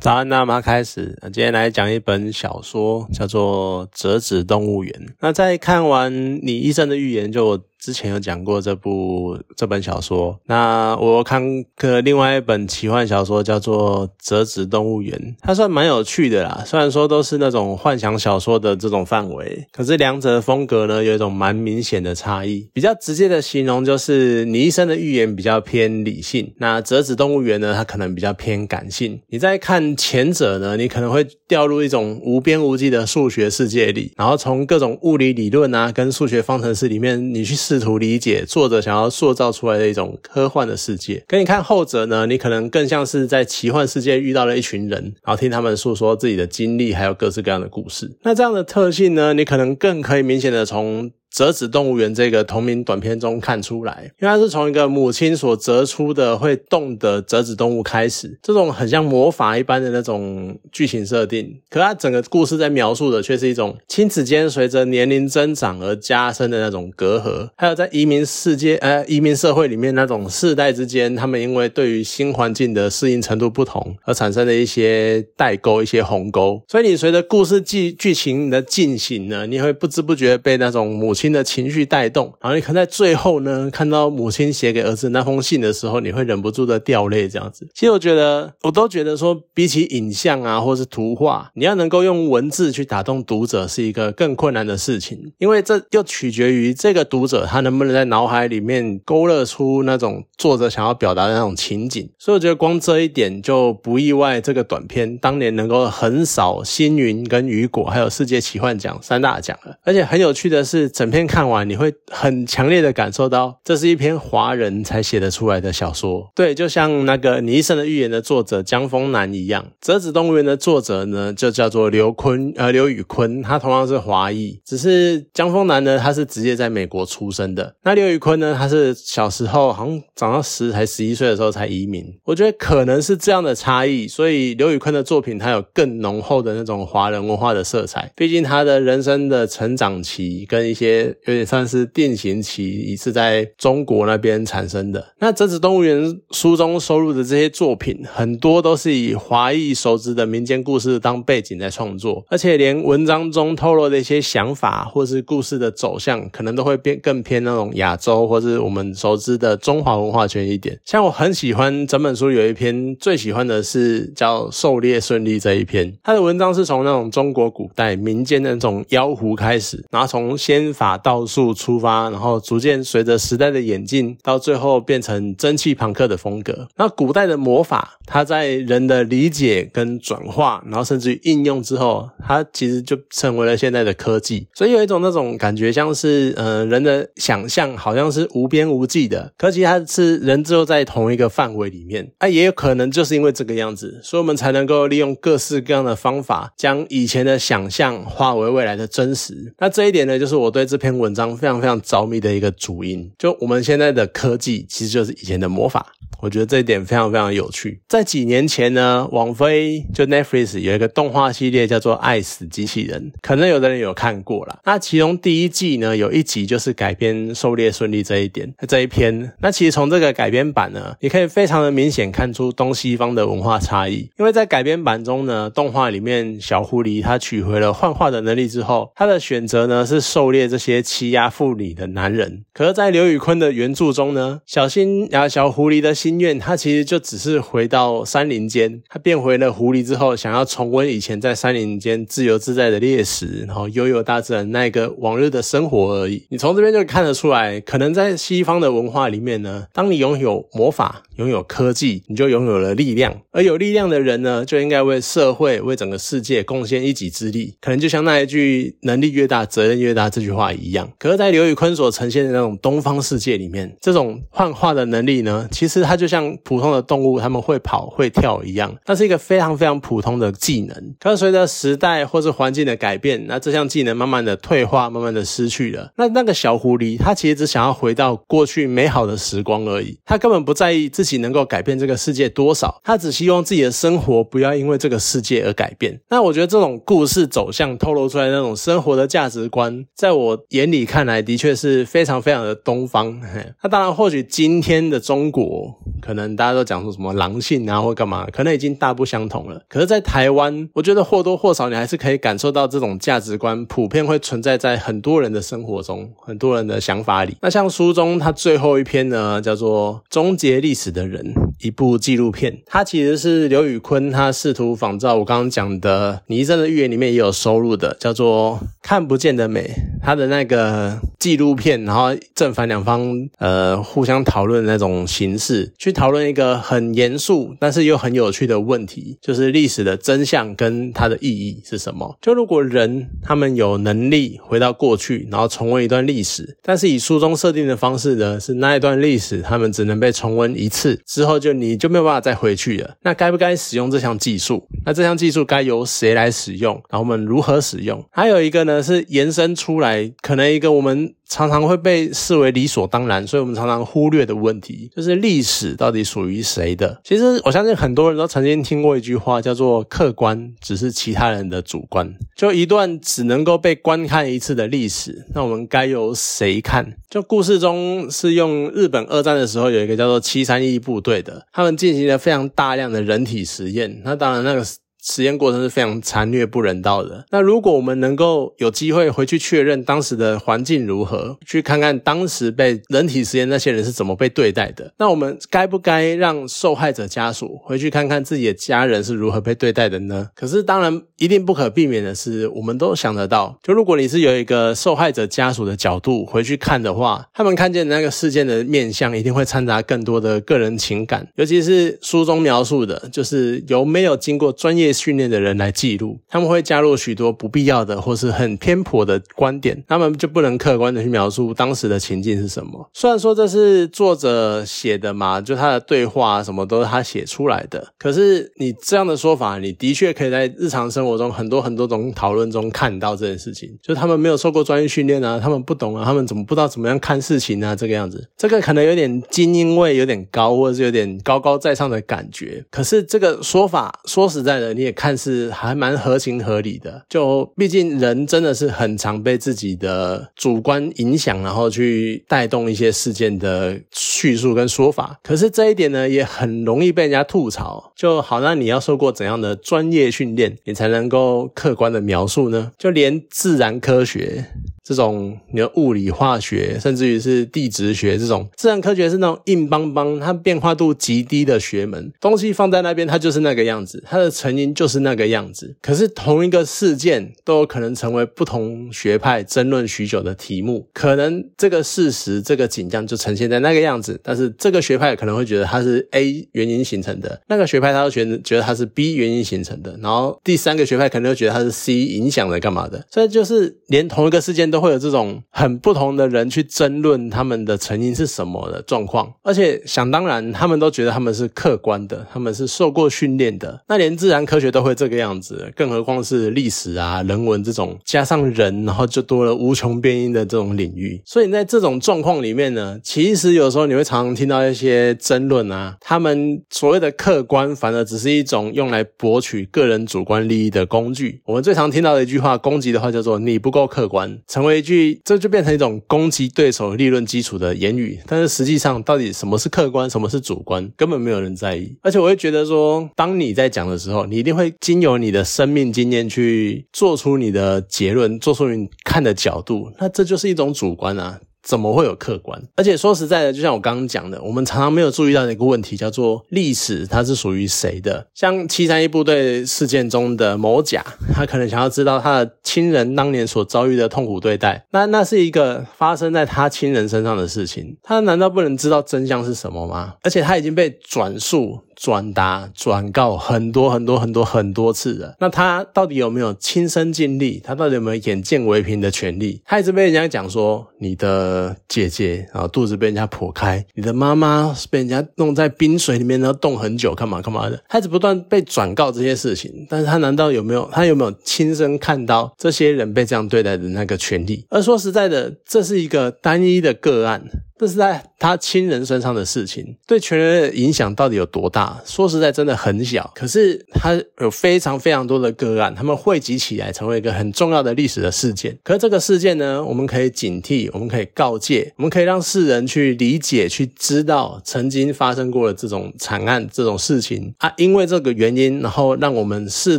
早安，那么开始。今天来讲一本小说，叫做《折纸动物园》。那在看完《你医生的预言》就。之前有讲过这部这本小说，那我看个另外一本奇幻小说叫做《折纸动物园》，它算蛮有趣的啦。虽然说都是那种幻想小说的这种范围，可是两者的风格呢有一种蛮明显的差异。比较直接的形容就是你一生的预言比较偏理性，那《折纸动物园》呢它可能比较偏感性。你在看前者呢，你可能会掉入一种无边无际的数学世界里，然后从各种物理理论啊跟数学方程式里面你去。试图理解作者想要塑造出来的一种科幻的世界，跟你看后者呢，你可能更像是在奇幻世界遇到了一群人，然后听他们诉说自己的经历，还有各式各样的故事。那这样的特性呢，你可能更可以明显的从。折纸动物园这个同名短片中看出来，因为它是从一个母亲所折出的会动的折纸动物开始，这种很像魔法一般的那种剧情设定，可它整个故事在描述的却是一种亲子间随着年龄增长而加深的那种隔阂，还有在移民世界呃移民社会里面那种世代之间，他们因为对于新环境的适应程度不同而产生的一些代沟、一些鸿沟，所以你随着故事剧剧情的进行呢，你会不知不觉被那种母亲的情绪带动，然后你可能在最后呢，看到母亲写给儿子那封信的时候，你会忍不住的掉泪。这样子，其实我觉得，我都觉得说，比起影像啊，或是图画，你要能够用文字去打动读者，是一个更困难的事情，因为这又取决于这个读者他能不能在脑海里面勾勒出那种作者想要表达的那种情景。所以我觉得光这一点就不意外，这个短片当年能够横扫星云跟雨果，还有世界奇幻奖三大奖了。而且很有趣的是，整片看。完你会很强烈的感受到，这是一篇华人才写得出来的小说。对，就像那个《你一生的预言》的作者江丰南一样，《折纸动物园》的作者呢，就叫做刘坤，呃，刘宇坤，他同样是华裔，只是江丰南呢，他是直接在美国出生的。那刘宇坤呢，他是小时候好像长到十才十一岁的时候才移民。我觉得可能是这样的差异，所以刘宇坤的作品他有更浓厚的那种华人文化的色彩。毕竟他的人生的成长期跟一些。也算是定型期，是在中国那边产生的。那《折纸动物园》书中收录的这些作品，很多都是以华裔熟知的民间故事当背景在创作，而且连文章中透露的一些想法，或是故事的走向，可能都会变更偏那种亚洲，或是我们熟知的中华文化圈一点。像我很喜欢整本书有一篇最喜欢的是叫《狩猎顺利》这一篇，它的文章是从那种中国古代民间的那种妖狐开始，然后从仙法道。术出发，然后逐渐随着时代的演进，到最后变成蒸汽朋克的风格。那古代的魔法，它在人的理解跟转化，然后甚至于应用之后，它其实就成为了现在的科技。所以有一种那种感觉，像是呃人的想象好像是无边无际的，可其实它是人只有在同一个范围里面。啊，也有可能就是因为这个样子，所以我们才能够利用各式各样的方法，将以前的想象化为未来的真实。那这一点呢，就是我对这篇文章。非常非常着迷的一个主因，就我们现在的科技其实就是以前的魔法。我觉得这一点非常非常有趣。在几年前呢，网飞就 Netflix 有一个动画系列叫做《爱死机器人》，可能有的人有看过了。那其中第一季呢，有一集就是改编狩猎顺利这一点这一篇。那其实从这个改编版呢，你可以非常的明显看出东西方的文化差异。因为在改编版中呢，动画里面小狐狸它取回了幻化的能力之后，它的选择呢是狩猎这些欺压妇女的男人。可是，在刘宇坤的原著中呢，小新啊小狐狸的心。愿，他其实就只是回到山林间，他变回了狐狸之后，想要重温以前在山林间自由自在的猎食，然后悠悠大自然那一个往日的生活而已。你从这边就看得出来，可能在西方的文化里面呢，当你拥有魔法、拥有科技，你就拥有了力量，而有力量的人呢，就应该为社会、为整个世界贡献一己之力。可能就像那一句“能力越大，责任越大”这句话一样。可是，在刘宇坤所呈现的那种东方世界里面，这种幻化的能力呢，其实他。就像普通的动物，他们会跑会跳一样，那是一个非常非常普通的技能。可是随着时代或是环境的改变，那这项技能慢慢的退化，慢慢的失去了。那那个小狐狸，它其实只想要回到过去美好的时光而已，它根本不在意自己能够改变这个世界多少，它只希望自己的生活不要因为这个世界而改变。那我觉得这种故事走向透露出来那种生活的价值观，在我眼里看来，的确是非常非常的东方。那当然，或许今天的中国。可能大家都讲说什么狼性啊或干嘛，可能已经大不相同了。可是，在台湾，我觉得或多或少你还是可以感受到这种价值观普遍会存在在很多人的生活中，很多人的想法里。那像书中它最后一篇呢，叫做《终结历史的人》，一部纪录片，它其实是刘宇坤他试图仿照我刚刚讲的《尼生的预言》里面也有收录的，叫做《看不见的美》。他的那个纪录片，然后正反两方呃互相讨论那种形式，去讨论一个很严肃但是又很有趣的问题，就是历史的真相跟它的意义是什么？就如果人他们有能力回到过去，然后重温一段历史，但是以书中设定的方式呢，是那一段历史他们只能被重温一次，之后就你就没有办法再回去了。那该不该使用这项技术？那这项技术该由谁来使用？然后我们如何使用？还有一个呢，是延伸出来。可能一个我们常常会被视为理所当然，所以我们常常忽略的问题，就是历史到底属于谁的？其实我相信很多人都曾经听过一句话，叫做“客观只是其他人的主观”。就一段只能够被观看一次的历史，那我们该由谁看？就故事中是用日本二战的时候有一个叫做七三一部队的，他们进行了非常大量的人体实验。那当然那个。实验过程是非常残虐不人道的。那如果我们能够有机会回去确认当时的环境如何，去看看当时被人体实验那些人是怎么被对待的，那我们该不该让受害者家属回去看看自己的家人是如何被对待的呢？可是当然一定不可避免的是，我们都想得到，就如果你是有一个受害者家属的角度回去看的话，他们看见那个事件的面相一定会掺杂更多的个人情感，尤其是书中描述的，就是有没有经过专业。训练的人来记录，他们会加入许多不必要的或是很偏颇的观点，他们就不能客观的去描述当时的情境是什么。虽然说这是作者写的嘛，就他的对话什么都是他写出来的，可是你这样的说法，你的确可以在日常生活中很多很多种讨论中看到这件事情，就他们没有受过专业训练啊，他们不懂啊，他们怎么不知道怎么样看事情啊？这个样子，这个可能有点精英味有点高，或者是有点高高在上的感觉。可是这个说法，说实在的。你也看似还蛮合情合理的，就毕竟人真的是很常被自己的主观影响，然后去带动一些事件的叙述跟说法。可是这一点呢，也很容易被人家吐槽。就好，那你要受过怎样的专业训练，你才能够客观的描述呢？就连自然科学。这种你的物理化学，甚至于是地质学这种自然科学是那种硬邦邦、它变化度极低的学门，东西放在那边它就是那个样子，它的成因就是那个样子。可是同一个事件都有可能成为不同学派争论许久的题目，可能这个事实、这个景象就呈现在那个样子，但是这个学派可能会觉得它是 A 原因形成的，那个学派他会觉得觉得它是 B 原因形成的，然后第三个学派可能会觉得它是 C 影响的干嘛的，所以就是连同一个事件都。会有这种很不同的人去争论他们的成因是什么的状况，而且想当然，他们都觉得他们是客观的，他们是受过训练的。那连自然科学都会这个样子，更何况是历史啊、人文这种加上人，然后就多了无穷变因的这种领域。所以在这种状况里面呢，其实有时候你会常常听到一些争论啊，他们所谓的客观，反而只是一种用来博取个人主观利益的工具。我们最常听到的一句话，攻击的话叫做“你不够客观”，成为。一句，这就变成一种攻击对手立论基础的言语，但是实际上，到底什么是客观，什么是主观，根本没有人在意。而且，我会觉得说，当你在讲的时候，你一定会经由你的生命经验去做出你的结论，做出你看的角度，那这就是一种主观啊。怎么会有客观？而且说实在的，就像我刚刚讲的，我们常常没有注意到的一个问题，叫做历史它是属于谁的？像七三一部队事件中的某甲，他可能想要知道他的亲人当年所遭遇的痛苦对待，那那是一个发生在他亲人身上的事情，他难道不能知道真相是什么吗？而且他已经被转述。转达、转告很多很多很多很多次了，那他到底有没有亲身经历？他到底有没有眼见为凭的权利？他一直被人家讲说，你的姐姐啊肚子被人家剖开，你的妈妈被人家弄在冰水里面，然后冻很久，干嘛干嘛的？他一直不断被转告这些事情，但是他难道有没有？他有没有亲身看到这些人被这样对待的那个权利？而说实在的，这是一个单一的个案。这是在他亲人身上的事情，对全人类的影响到底有多大？说实在，真的很小。可是他有非常非常多的个案，他们汇集起来成为一个很重要的历史的事件。可是这个事件呢，我们可以警惕，我们可以告诫，我们可以让世人去理解、去知道曾经发生过的这种惨案、这种事情啊。因为这个原因，然后让我们试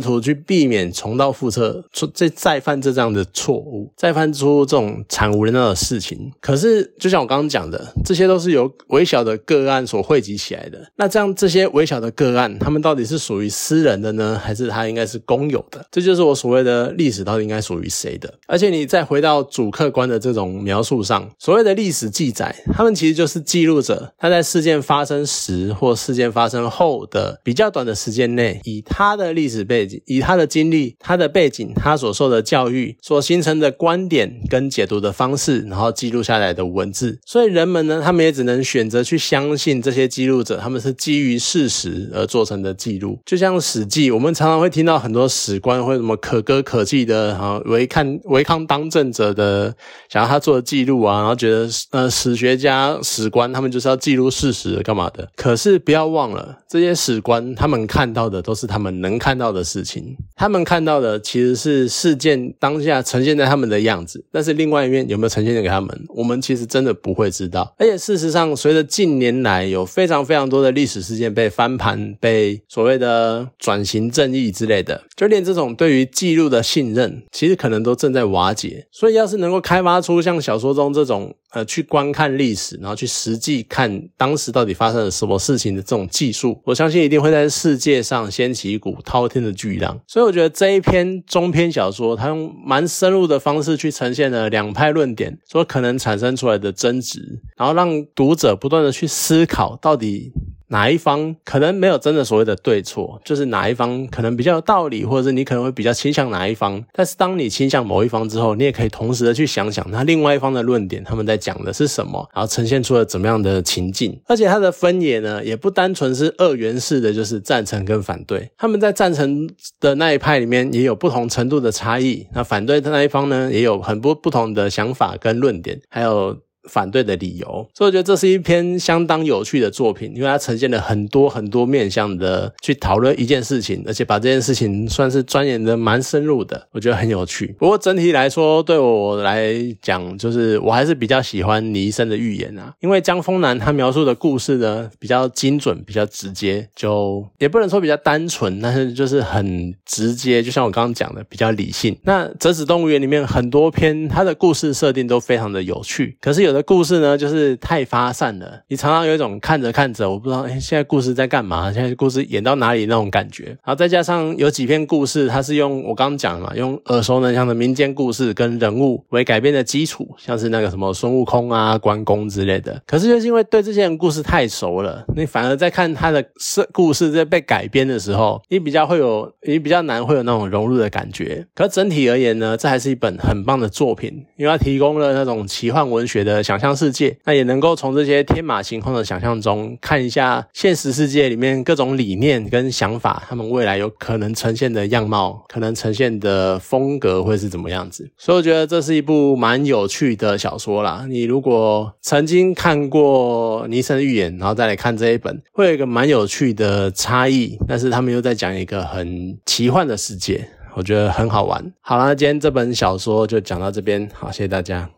图去避免重蹈覆辙，再再犯这样的错误，再犯出这种惨无人道的事情。可是，就像我刚刚讲的，这些都是由微小的个案所汇集起来的。那这样，这些微小的个案，他们到底是属于私人的呢，还是它应该是公有的？这就是我所谓的历史到底应该属于谁的？而且，你再回到主客观的这种描述上，所谓的历史记载，他们其实就是记录者他在事件发生时或事件发生后的比较短的时间内，以他的历史背景、以他的经历、他的背景、他所受的教育所形成的观点跟解读的方式，然后记录下来的文字。所以人人们呢，他们也只能选择去相信这些记录者，他们是基于事实而做成的记录。就像《史记》，我们常常会听到很多史官或什么可歌可泣的，啊，违抗违抗当政者的，想要他做的记录啊，然后觉得呃史学家、史官他们就是要记录事实干嘛的？可是不要忘了，这些史官他们看到的都是他们能看到的事情，他们看到的其实是事件当下呈现在他们的样子，但是另外一面有没有呈现给他们，我们其实真的不会知道。而且事实上，随着近年来有非常非常多的历史事件被翻盘，被所谓的转型正义之类的，就连这种对于记录的信任，其实可能都正在瓦解。所以，要是能够开发出像小说中这种。呃，去观看历史，然后去实际看当时到底发生了什么事情的这种技术，我相信一定会在世界上掀起一股滔天的巨浪。所以我觉得这一篇中篇小说，它用蛮深入的方式去呈现了两派论点所可能产生出来的争执，然后让读者不断的去思考到底。哪一方可能没有真的所谓的对错，就是哪一方可能比较有道理，或者是你可能会比较倾向哪一方。但是当你倾向某一方之后，你也可以同时的去想想，那另外一方的论点他们在讲的是什么，然后呈现出了怎么样的情境。而且它的分野呢，也不单纯是二元式的，就是赞成跟反对。他们在赞成的那一派里面也有不同程度的差异，那反对的那一方呢，也有很多不同的想法跟论点，还有。反对的理由，所以我觉得这是一篇相当有趣的作品，因为它呈现了很多很多面向的去讨论一件事情，而且把这件事情算是钻研的蛮深入的，我觉得很有趣。不过整体来说，对我来讲，就是我还是比较喜欢倪医生的预言啊，因为江丰南他描述的故事呢比较精准，比较直接，就也不能说比较单纯，但是就是很直接，就像我刚刚讲的，比较理性。那《折纸动物园》里面很多篇，它的故事设定都非常的有趣，可是有。的故事呢，就是太发散了，你常常有一种看着看着，我不知道，哎，现在故事在干嘛？现在故事演到哪里那种感觉。然后再加上有几篇故事，它是用我刚刚讲嘛，用耳熟能详的民间故事跟人物为改编的基础，像是那个什么孙悟空啊、关公之类的。可是就是因为对这些人故事太熟了，你反而在看他的事故事在被改编的时候，你比较会有，你比较难会有那种融入的感觉。可整体而言呢，这还是一本很棒的作品，因为它提供了那种奇幻文学的。想象世界，那也能够从这些天马行空的想象中，看一下现实世界里面各种理念跟想法，他们未来有可能呈现的样貌，可能呈现的风格会是怎么样子。所以我觉得这是一部蛮有趣的小说啦。你如果曾经看过《尼森预言》，然后再来看这一本，会有一个蛮有趣的差异。但是他们又在讲一个很奇幻的世界，我觉得很好玩。好啦，今天这本小说就讲到这边，好，谢谢大家。